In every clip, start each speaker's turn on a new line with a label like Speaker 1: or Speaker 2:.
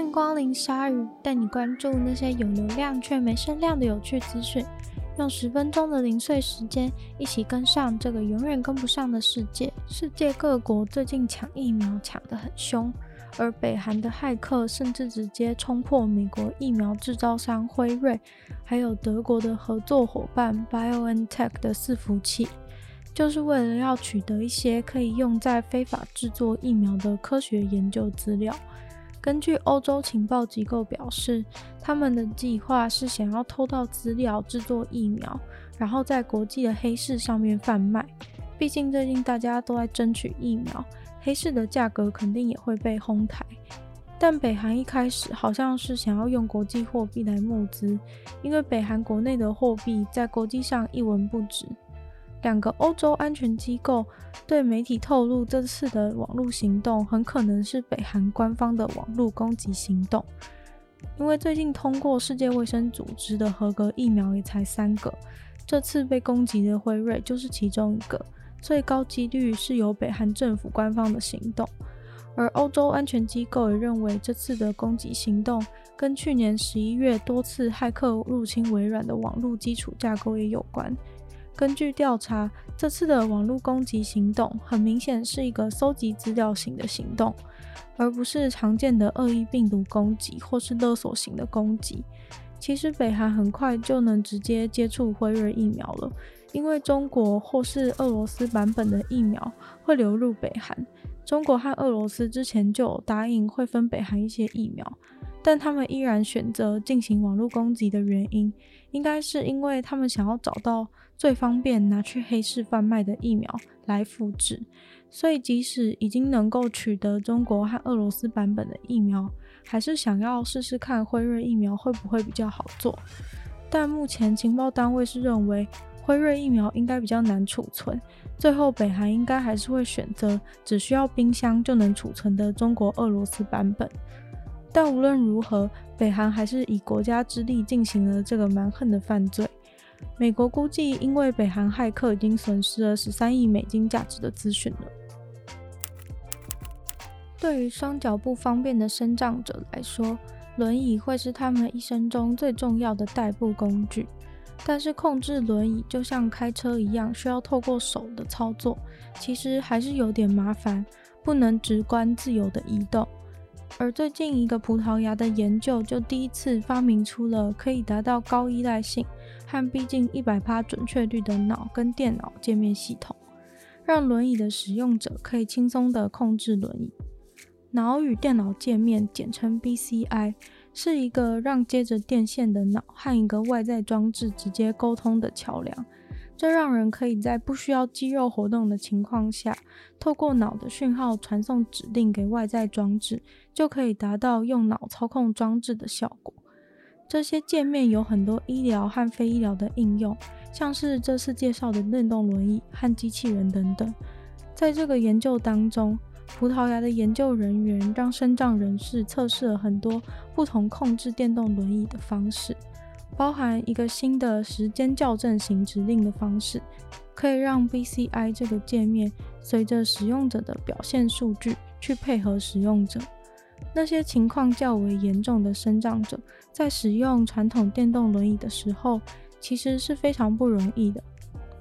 Speaker 1: 欢迎光临鲨鱼，带你关注那些有流量却没声量的有趣资讯。用十分钟的零碎时间，一起跟上这个永远跟不上的世界。世界各国最近抢疫苗抢得很凶，而北韩的骇客甚至直接冲破美国疫苗制造商辉瑞，还有德国的合作伙伴 BioNTech 的伺服器，就是为了要取得一些可以用在非法制作疫苗的科学研究资料。根据欧洲情报机构表示，他们的计划是想要偷到资料制作疫苗，然后在国际的黑市上面贩卖。毕竟最近大家都在争取疫苗，黑市的价格肯定也会被哄抬。但北韩一开始好像是想要用国际货币来募资，因为北韩国内的货币在国际上一文不值。两个欧洲安全机构对媒体透露，这次的网络行动很可能是北韩官方的网络攻击行动，因为最近通过世界卫生组织的合格疫苗也才三个，这次被攻击的辉瑞就是其中一个，所以高几率是由北韩政府官方的行动。而欧洲安全机构也认为，这次的攻击行动跟去年十一月多次骇客入侵微软的网络基础架构也有关。根据调查，这次的网络攻击行动很明显是一个搜集资料型的行动，而不是常见的恶意病毒攻击或是勒索型的攻击。其实北韩很快就能直接接触辉瑞疫苗了，因为中国或是俄罗斯版本的疫苗会流入北韩。中国和俄罗斯之前就有答应会分北韩一些疫苗。但他们依然选择进行网络攻击的原因，应该是因为他们想要找到最方便拿去黑市贩卖的疫苗来复制。所以，即使已经能够取得中国和俄罗斯版本的疫苗，还是想要试试看辉瑞疫苗会不会比较好做。但目前情报单位是认为辉瑞疫苗应该比较难储存，最后北韩应该还是会选择只需要冰箱就能储存的中国、俄罗斯版本。但无论如何，北韩还是以国家之力进行了这个蛮横的犯罪。美国估计，因为北韩骇客已经损失了十三亿美金价值的资讯了。对于双脚不方便的身障者来说，轮椅会是他们一生中最重要的代步工具。但是控制轮椅就像开车一样，需要透过手的操作，其实还是有点麻烦，不能直观自由的移动。而最近一个葡萄牙的研究就第一次发明出了可以达到高依赖性和逼近一百趴准确率的脑跟电脑界面系统，让轮椅的使用者可以轻松地控制轮椅。脑与电脑界面简称 BCI，是一个让接着电线的脑和一个外在装置直接沟通的桥梁。这让人可以在不需要肌肉活动的情况下，透过脑的讯号传送指令给外在装置，就可以达到用脑操控装置的效果。这些界面有很多医疗和非医疗的应用，像是这次介绍的电动轮椅和机器人等等。在这个研究当中，葡萄牙的研究人员让身障人士测试了很多不同控制电动轮椅的方式。包含一个新的时间校正型指令的方式，可以让 BCI 这个界面随着使用者的表现数据去配合使用者。那些情况较为严重的身障者，在使用传统电动轮椅的时候，其实是非常不容易的，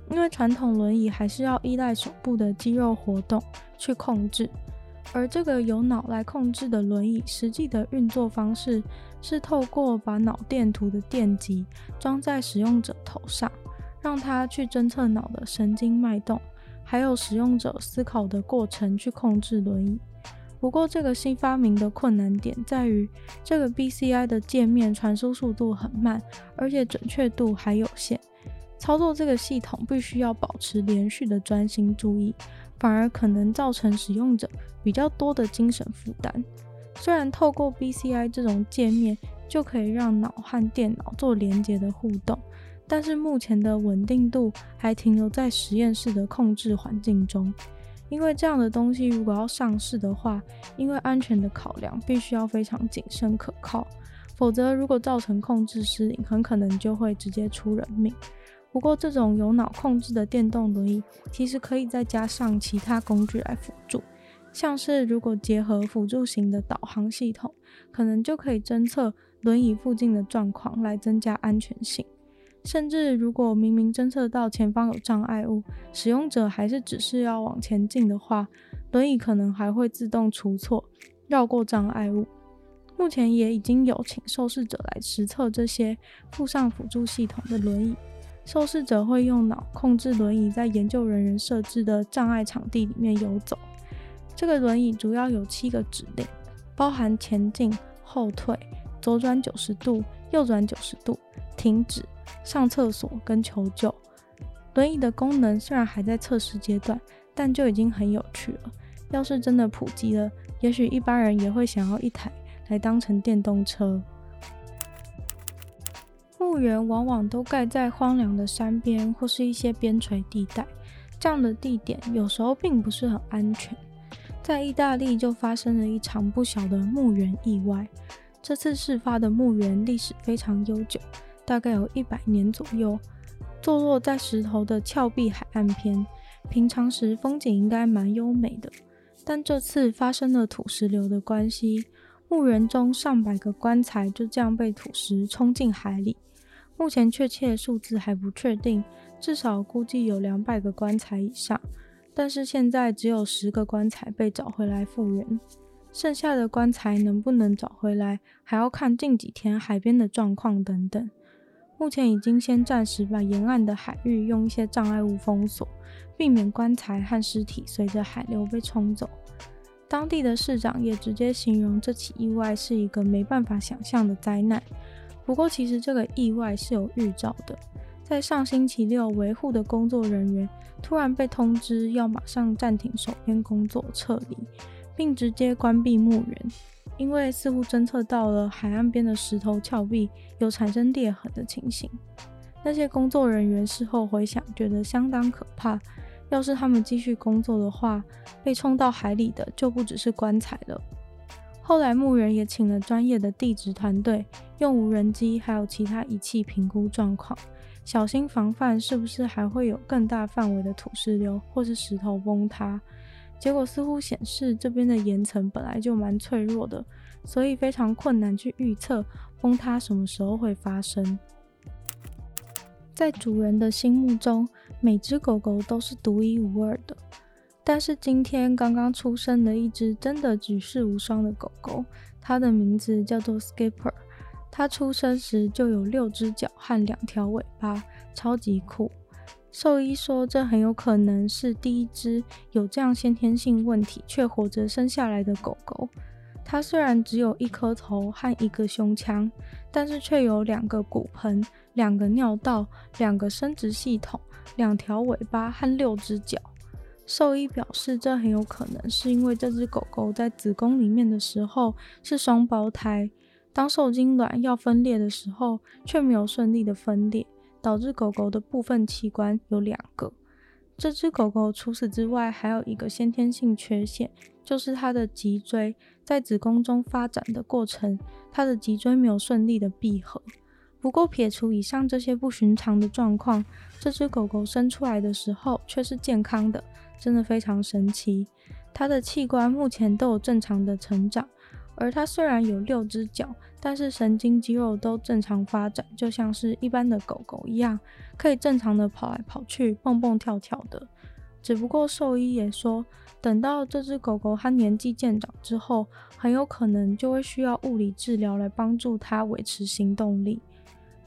Speaker 1: 因为传统轮椅还是要依赖手部的肌肉活动去控制。而这个由脑来控制的轮椅，实际的运作方式是透过把脑电图的电极装在使用者头上，让他去侦测脑的神经脉动，还有使用者思考的过程去控制轮椅。不过，这个新发明的困难点在于，这个 BCI 的界面传输速度很慢，而且准确度还有限。操作这个系统必须要保持连续的专心注意。反而可能造成使用者比较多的精神负担。虽然透过 BCI 这种界面就可以让脑和电脑做连接的互动，但是目前的稳定度还停留在实验室的控制环境中。因为这样的东西如果要上市的话，因为安全的考量，必须要非常谨慎可靠，否则如果造成控制失灵，很可能就会直接出人命。不过，这种有脑控制的电动轮椅其实可以再加上其他工具来辅助，像是如果结合辅助型的导航系统，可能就可以侦测轮椅附近的状况来增加安全性。甚至如果明明侦测到前方有障碍物，使用者还是只是要往前进的话，轮椅可能还会自动除错，绕过障碍物。目前也已经有请受试者来实测这些附上辅助系统的轮椅。受试者会用脑控制轮椅在研究人员设置的障碍场地里面游走。这个轮椅主要有七个指令，包含前进、后退、左转九十度、右转九十度、停止、上厕所跟求救。轮椅的功能虽然还在测试阶段，但就已经很有趣了。要是真的普及了，也许一般人也会想要一台来当成电动车。墓园往往都盖在荒凉的山边或是一些边陲地带，这样的地点有时候并不是很安全。在意大利就发生了一场不小的墓园意外。这次事发的墓园历史非常悠久，大概有一百年左右，坐落在石头的峭壁海岸边。平常时风景应该蛮优美的，但这次发生了土石流的关系，墓园中上百个棺材就这样被土石冲进海里。目前确切数字还不确定，至少估计有两百个棺材以上。但是现在只有十个棺材被找回来复原，剩下的棺材能不能找回来，还要看近几天海边的状况等等。目前已经先暂时把沿岸的海域用一些障碍物封锁，避免棺材和尸体随着海流被冲走。当地的市长也直接形容这起意外是一个没办法想象的灾难。不过，其实这个意外是有预兆的。在上星期六，维护的工作人员突然被通知要马上暂停手边工作，撤离，并直接关闭墓园，因为似乎侦测到了海岸边的石头峭壁有产生裂痕的情形。那些工作人员事后回想，觉得相当可怕。要是他们继续工作的话，被冲到海里的就不只是棺材了。后来墓园也请了专业的地质团队，用无人机还有其他仪器评估状况，小心防范是不是还会有更大范围的土石流或是石头崩塌。结果似乎显示这边的岩层本来就蛮脆弱的，所以非常困难去预测崩塌什么时候会发生。在主人的心目中，每只狗狗都是独一无二的。但是今天刚刚出生的一只真的举世无双的狗狗，它的名字叫做 Skipper。它出生时就有六只脚和两条尾巴，超级酷。兽医说，这很有可能是第一只有这样先天性问题却活着生下来的狗狗。它虽然只有一颗头和一个胸腔，但是却有两个骨盆、两个尿道、两个生殖系统、两条尾巴和六只脚。兽医表示，这很有可能是因为这只狗狗在子宫里面的时候是双胞胎，当受精卵要分裂的时候，却没有顺利的分裂，导致狗狗的部分器官有两个。这只狗狗除此之外还有一个先天性缺陷，就是它的脊椎在子宫中发展的过程，它的脊椎没有顺利的闭合。不过撇除以上这些不寻常的状况，这只狗狗生出来的时候却是健康的。真的非常神奇，它的器官目前都有正常的成长，而它虽然有六只脚，但是神经肌肉都正常发展，就像是一般的狗狗一样，可以正常的跑来跑去、蹦蹦跳跳的。只不过兽医也说，等到这只狗狗它年纪渐长之后，很有可能就会需要物理治疗来帮助它维持行动力。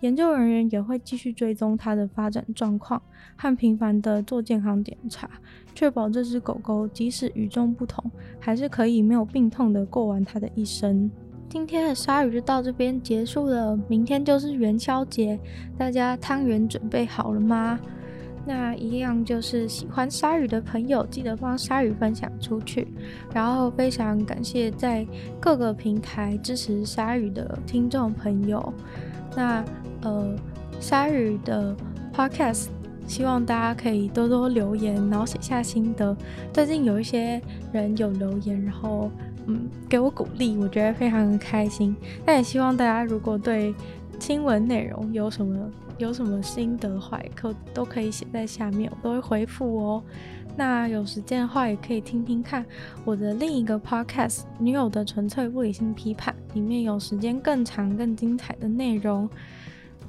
Speaker 1: 研究人员也会继续追踪它的发展状况，和频繁的做健康检查，确保这只狗狗即使与众不同，还是可以没有病痛的过完它的一生。今天的鲨鱼就到这边结束了，明天就是元宵节，大家汤圆准备好了吗？那一样就是喜欢鲨鱼的朋友，记得帮鲨鱼分享出去。然后非常感谢在各个平台支持鲨鱼的听众朋友。那呃，鲨鱼的 podcast，希望大家可以多多留言，然后写下心得。最近有一些人有留言，然后嗯给我鼓励，我觉得非常的开心。但也希望大家如果对新闻内容有什么有什么心得话，可都可以写在下面，我都会回复哦。那有时间的话，也可以听听看我的另一个 podcast《女友的纯粹不理性批判》，里面有时间更长、更精彩的内容。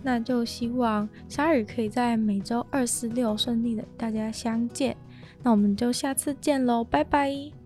Speaker 1: 那就希望鲨语可以在每周二、四、六顺利的大家相见。那我们就下次见喽，拜拜。